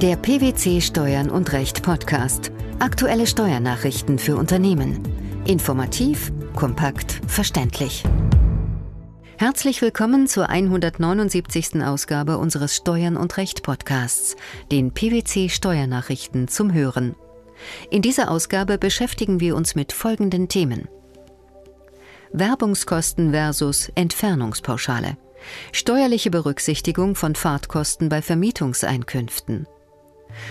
Der PwC Steuern und Recht Podcast. Aktuelle Steuernachrichten für Unternehmen. Informativ, kompakt, verständlich. Herzlich willkommen zur 179. Ausgabe unseres Steuern und Recht Podcasts, den PwC Steuernachrichten zum Hören. In dieser Ausgabe beschäftigen wir uns mit folgenden Themen. Werbungskosten versus Entfernungspauschale. Steuerliche Berücksichtigung von Fahrtkosten bei Vermietungseinkünften.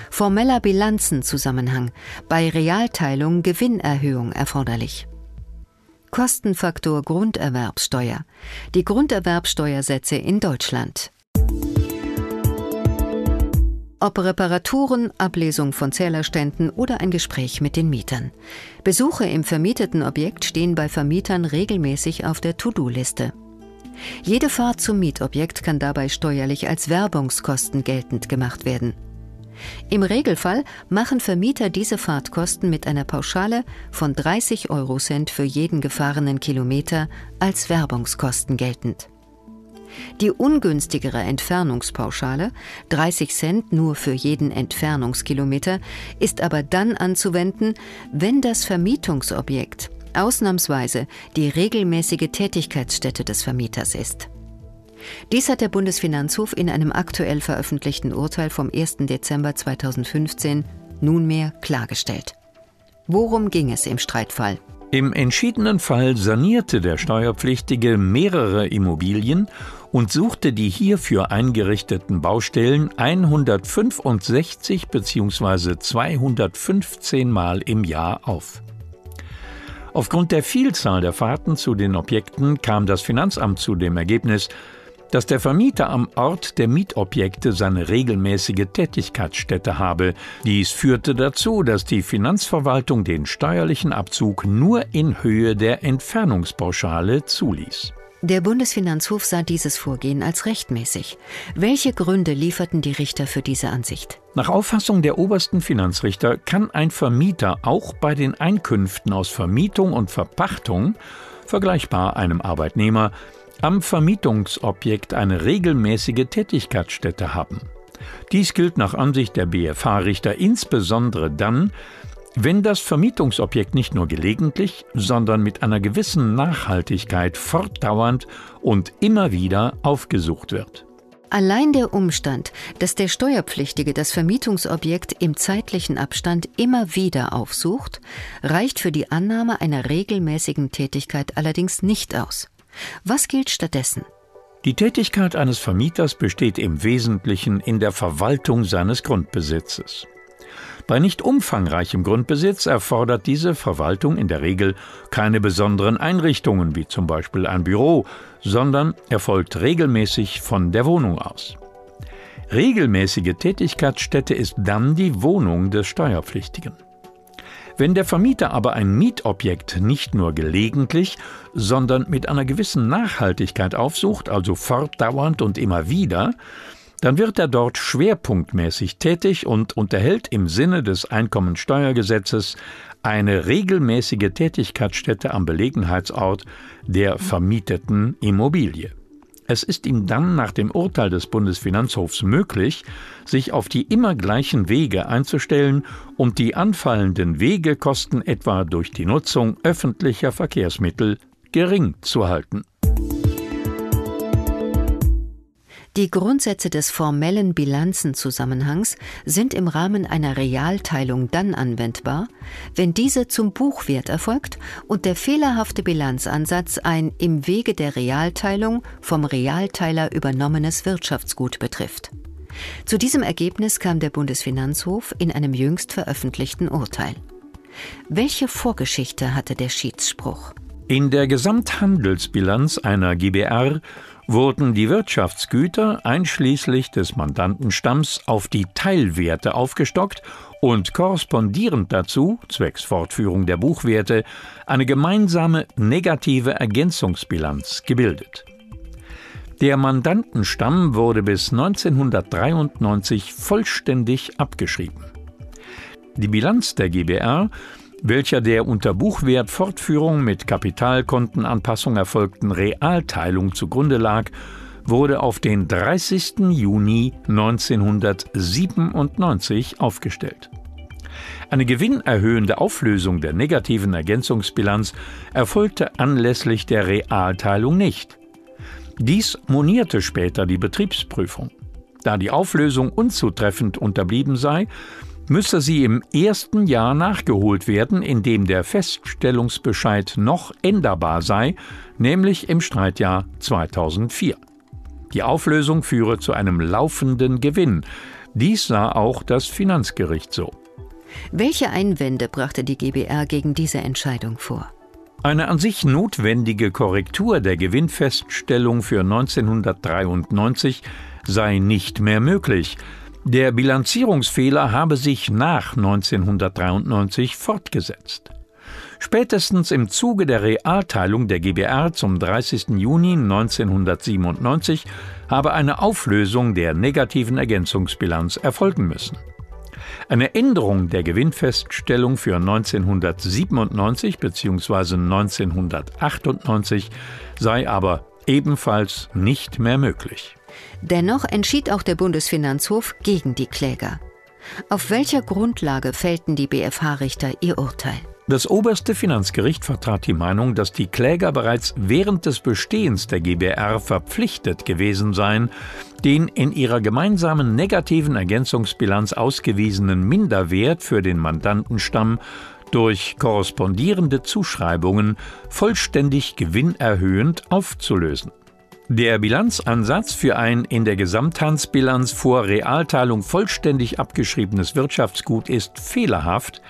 Formeller Bilanzenzusammenhang. Bei Realteilung Gewinnerhöhung erforderlich. Kostenfaktor Grunderwerbsteuer. Die Grunderwerbsteuersätze in Deutschland. Ob Reparaturen, Ablesung von Zählerständen oder ein Gespräch mit den Mietern. Besuche im vermieteten Objekt stehen bei Vermietern regelmäßig auf der To-Do-Liste. Jede Fahrt zum Mietobjekt kann dabei steuerlich als Werbungskosten geltend gemacht werden. Im Regelfall machen Vermieter diese Fahrtkosten mit einer Pauschale von 30 Eurocent für jeden gefahrenen Kilometer als Werbungskosten geltend. Die ungünstigere Entfernungspauschale, 30 Cent nur für jeden Entfernungskilometer, ist aber dann anzuwenden, wenn das Vermietungsobjekt ausnahmsweise die regelmäßige Tätigkeitsstätte des Vermieters ist. Dies hat der Bundesfinanzhof in einem aktuell veröffentlichten Urteil vom 1. Dezember 2015 nunmehr klargestellt. Worum ging es im Streitfall? Im entschiedenen Fall sanierte der Steuerpflichtige mehrere Immobilien und suchte die hierfür eingerichteten Baustellen 165 bzw. 215 Mal im Jahr auf. Aufgrund der Vielzahl der Fahrten zu den Objekten kam das Finanzamt zu dem Ergebnis, dass der Vermieter am Ort der Mietobjekte seine regelmäßige Tätigkeitsstätte habe. Dies führte dazu, dass die Finanzverwaltung den steuerlichen Abzug nur in Höhe der Entfernungspauschale zuließ. Der Bundesfinanzhof sah dieses Vorgehen als rechtmäßig. Welche Gründe lieferten die Richter für diese Ansicht? Nach Auffassung der obersten Finanzrichter kann ein Vermieter auch bei den Einkünften aus Vermietung und Verpachtung, vergleichbar einem Arbeitnehmer, am Vermietungsobjekt eine regelmäßige Tätigkeitsstätte haben. Dies gilt nach Ansicht der BFH-Richter insbesondere dann, wenn das Vermietungsobjekt nicht nur gelegentlich, sondern mit einer gewissen Nachhaltigkeit fortdauernd und immer wieder aufgesucht wird. Allein der Umstand, dass der Steuerpflichtige das Vermietungsobjekt im zeitlichen Abstand immer wieder aufsucht, reicht für die Annahme einer regelmäßigen Tätigkeit allerdings nicht aus. Was gilt stattdessen? Die Tätigkeit eines Vermieters besteht im Wesentlichen in der Verwaltung seines Grundbesitzes. Bei nicht umfangreichem Grundbesitz erfordert diese Verwaltung in der Regel keine besonderen Einrichtungen wie zum Beispiel ein Büro, sondern erfolgt regelmäßig von der Wohnung aus. Regelmäßige Tätigkeitsstätte ist dann die Wohnung des Steuerpflichtigen. Wenn der Vermieter aber ein Mietobjekt nicht nur gelegentlich, sondern mit einer gewissen Nachhaltigkeit aufsucht, also fortdauernd und immer wieder, dann wird er dort schwerpunktmäßig tätig und unterhält im Sinne des Einkommensteuergesetzes eine regelmäßige Tätigkeitsstätte am Belegenheitsort der vermieteten Immobilie. Es ist ihm dann nach dem Urteil des Bundesfinanzhofs möglich, sich auf die immer gleichen Wege einzustellen und die anfallenden Wegekosten etwa durch die Nutzung öffentlicher Verkehrsmittel gering zu halten. Die Grundsätze des formellen Bilanzenzusammenhangs sind im Rahmen einer Realteilung dann anwendbar, wenn diese zum Buchwert erfolgt und der fehlerhafte Bilanzansatz ein im Wege der Realteilung vom Realteiler übernommenes Wirtschaftsgut betrifft. Zu diesem Ergebnis kam der Bundesfinanzhof in einem jüngst veröffentlichten Urteil. Welche Vorgeschichte hatte der Schiedsspruch? In der Gesamthandelsbilanz einer GBR wurden die Wirtschaftsgüter einschließlich des Mandantenstamms auf die Teilwerte aufgestockt und korrespondierend dazu, zwecks Fortführung der Buchwerte, eine gemeinsame negative Ergänzungsbilanz gebildet. Der Mandantenstamm wurde bis 1993 vollständig abgeschrieben. Die Bilanz der GBR welcher der unter Buchwertfortführung mit Kapitalkontenanpassung erfolgten Realteilung zugrunde lag, wurde auf den 30. Juni 1997 aufgestellt. Eine gewinnerhöhende Auflösung der negativen Ergänzungsbilanz erfolgte anlässlich der Realteilung nicht. Dies monierte später die Betriebsprüfung. Da die Auflösung unzutreffend unterblieben sei, müsse sie im ersten Jahr nachgeholt werden, in dem der Feststellungsbescheid noch änderbar sei, nämlich im Streitjahr 2004. Die Auflösung führe zu einem laufenden Gewinn. Dies sah auch das Finanzgericht so. Welche Einwände brachte die GBR gegen diese Entscheidung vor? Eine an sich notwendige Korrektur der Gewinnfeststellung für 1993 sei nicht mehr möglich. Der Bilanzierungsfehler habe sich nach 1993 fortgesetzt. Spätestens im Zuge der Realteilung der GBR zum 30. Juni 1997 habe eine Auflösung der negativen Ergänzungsbilanz erfolgen müssen. Eine Änderung der Gewinnfeststellung für 1997 bzw. 1998 sei aber ebenfalls nicht mehr möglich. Dennoch entschied auch der Bundesfinanzhof gegen die Kläger. Auf welcher Grundlage fällten die BFH-Richter ihr Urteil? Das oberste Finanzgericht vertrat die Meinung, dass die Kläger bereits während des Bestehens der GBR verpflichtet gewesen seien, den in ihrer gemeinsamen negativen Ergänzungsbilanz ausgewiesenen Minderwert für den Mandantenstamm durch korrespondierende Zuschreibungen vollständig gewinnerhöhend aufzulösen. Der Bilanzansatz für ein in der Gesamthandsbilanz vor Realteilung vollständig abgeschriebenes Wirtschaftsgut ist fehlerhaft,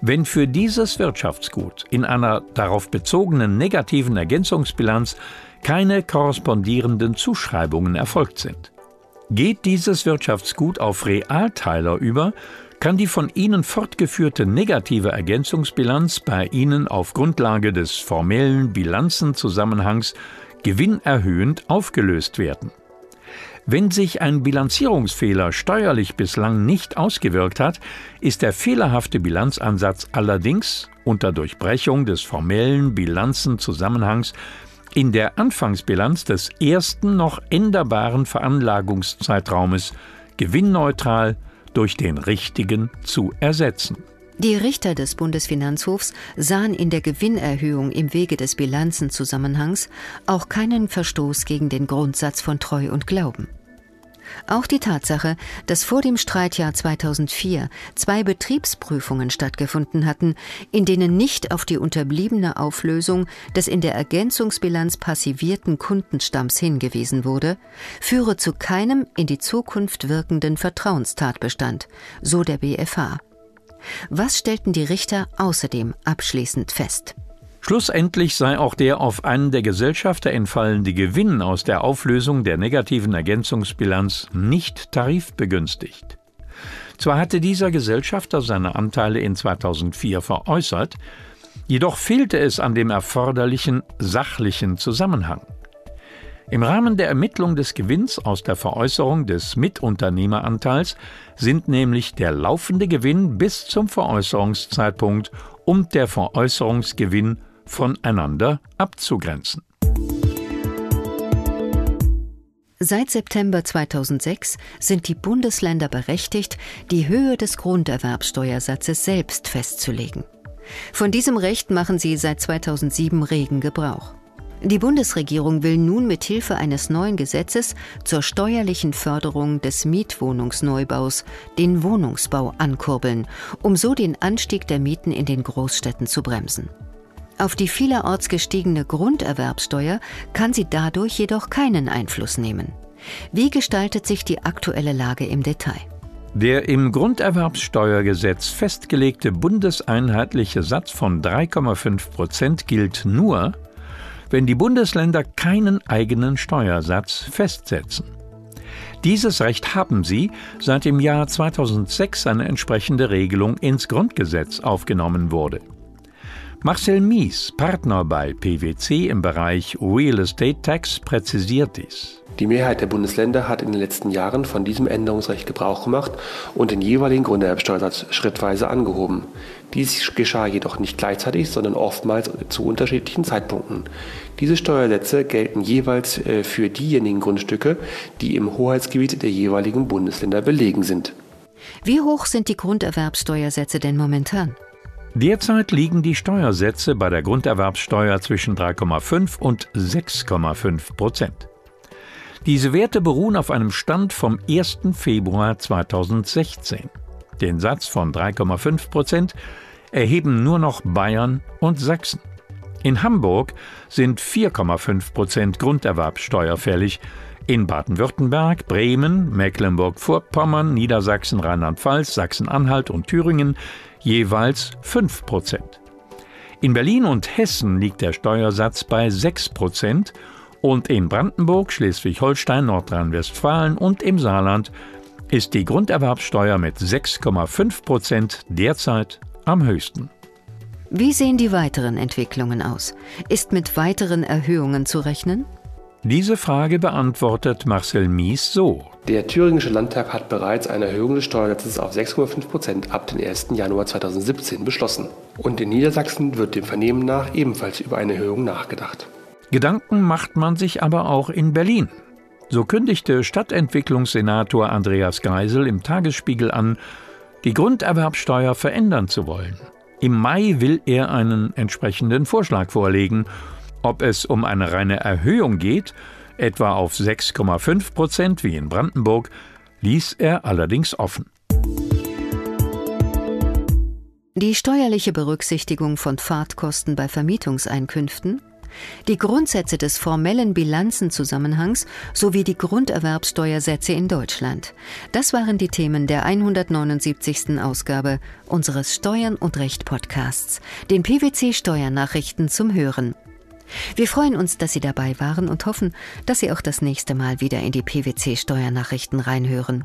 wenn für dieses Wirtschaftsgut in einer darauf bezogenen negativen Ergänzungsbilanz keine korrespondierenden Zuschreibungen erfolgt sind. Geht dieses Wirtschaftsgut auf Realteiler über, kann die von Ihnen fortgeführte negative Ergänzungsbilanz bei Ihnen auf Grundlage des formellen Bilanzenzusammenhangs gewinnerhöhend aufgelöst werden. Wenn sich ein Bilanzierungsfehler steuerlich bislang nicht ausgewirkt hat, ist der fehlerhafte Bilanzansatz allerdings unter Durchbrechung des formellen Bilanzenzusammenhangs in der Anfangsbilanz des ersten noch änderbaren Veranlagungszeitraumes gewinnneutral durch den richtigen zu ersetzen. Die Richter des Bundesfinanzhofs sahen in der Gewinnerhöhung im Wege des Bilanzenzusammenhangs auch keinen Verstoß gegen den Grundsatz von Treu und Glauben. Auch die Tatsache, dass vor dem Streitjahr 2004 zwei Betriebsprüfungen stattgefunden hatten, in denen nicht auf die unterbliebene Auflösung des in der Ergänzungsbilanz passivierten Kundenstamms hingewiesen wurde, führe zu keinem in die Zukunft wirkenden Vertrauenstatbestand, so der BFH. Was stellten die Richter außerdem abschließend fest? Schlussendlich sei auch der auf einen der Gesellschafter entfallende Gewinn aus der Auflösung der negativen Ergänzungsbilanz nicht tarifbegünstigt. Zwar hatte dieser Gesellschafter seine Anteile in 2004 veräußert, jedoch fehlte es an dem erforderlichen sachlichen Zusammenhang. Im Rahmen der Ermittlung des Gewinns aus der Veräußerung des Mitunternehmeranteils sind nämlich der laufende Gewinn bis zum Veräußerungszeitpunkt und der Veräußerungsgewinn voneinander abzugrenzen. Seit September 2006 sind die Bundesländer berechtigt, die Höhe des Grunderwerbsteuersatzes selbst festzulegen. Von diesem Recht machen sie seit 2007 regen Gebrauch. Die Bundesregierung will nun mit Hilfe eines neuen Gesetzes zur steuerlichen Förderung des Mietwohnungsneubaus den Wohnungsbau ankurbeln, um so den Anstieg der Mieten in den Großstädten zu bremsen. Auf die vielerorts gestiegene Grunderwerbsteuer kann sie dadurch jedoch keinen Einfluss nehmen. Wie gestaltet sich die aktuelle Lage im Detail? Der im Grunderwerbssteuergesetz festgelegte bundeseinheitliche Satz von 3,5 Prozent gilt nur, wenn die Bundesländer keinen eigenen Steuersatz festsetzen. Dieses Recht haben sie, seit im Jahr 2006 eine entsprechende Regelung ins Grundgesetz aufgenommen wurde. Marcel Mies, Partner bei PwC im Bereich Real Estate Tax, präzisiert dies. Die Mehrheit der Bundesländer hat in den letzten Jahren von diesem Änderungsrecht Gebrauch gemacht und den jeweiligen Grunderwerbsteuersatz schrittweise angehoben. Dies geschah jedoch nicht gleichzeitig, sondern oftmals zu unterschiedlichen Zeitpunkten. Diese Steuersätze gelten jeweils äh, für diejenigen Grundstücke, die im Hoheitsgebiet der jeweiligen Bundesländer belegen sind. Wie hoch sind die Grunderwerbsteuersätze denn momentan? Derzeit liegen die Steuersätze bei der Grunderwerbsteuer zwischen 3,5 und 6,5 Prozent. Diese Werte beruhen auf einem Stand vom 1. Februar 2016. Den Satz von 3,5 Prozent erheben nur noch Bayern und Sachsen. In Hamburg sind 4,5 Prozent Grunderwerbsteuer fällig, in Baden-Württemberg, Bremen, Mecklenburg-Vorpommern, Niedersachsen, Rheinland-Pfalz, Sachsen-Anhalt und Thüringen jeweils 5 Prozent. In Berlin und Hessen liegt der Steuersatz bei 6 Prozent und in Brandenburg, Schleswig-Holstein, Nordrhein-Westfalen und im Saarland ist die Grunderwerbsteuer mit 6,5 Prozent derzeit am höchsten. Wie sehen die weiteren Entwicklungen aus? Ist mit weiteren Erhöhungen zu rechnen? Diese Frage beantwortet Marcel Mies so. Der Thüringische Landtag hat bereits eine Erhöhung des Steuersatzes auf 6,5 Prozent ab dem 1. Januar 2017 beschlossen. Und in Niedersachsen wird dem Vernehmen nach ebenfalls über eine Erhöhung nachgedacht. Gedanken macht man sich aber auch in Berlin. So kündigte Stadtentwicklungssenator Andreas Geisel im Tagesspiegel an, die Grunderwerbsteuer verändern zu wollen. Im Mai will er einen entsprechenden Vorschlag vorlegen. Ob es um eine reine Erhöhung geht, etwa auf 6,5 Prozent wie in Brandenburg, ließ er allerdings offen. Die steuerliche Berücksichtigung von Fahrtkosten bei Vermietungseinkünften die Grundsätze des formellen Bilanzenzusammenhangs sowie die Grunderwerbsteuersätze in Deutschland. Das waren die Themen der 179. Ausgabe unseres Steuern und Recht Podcasts, den PwC Steuernachrichten zum Hören. Wir freuen uns, dass Sie dabei waren und hoffen, dass Sie auch das nächste Mal wieder in die PwC Steuernachrichten reinhören.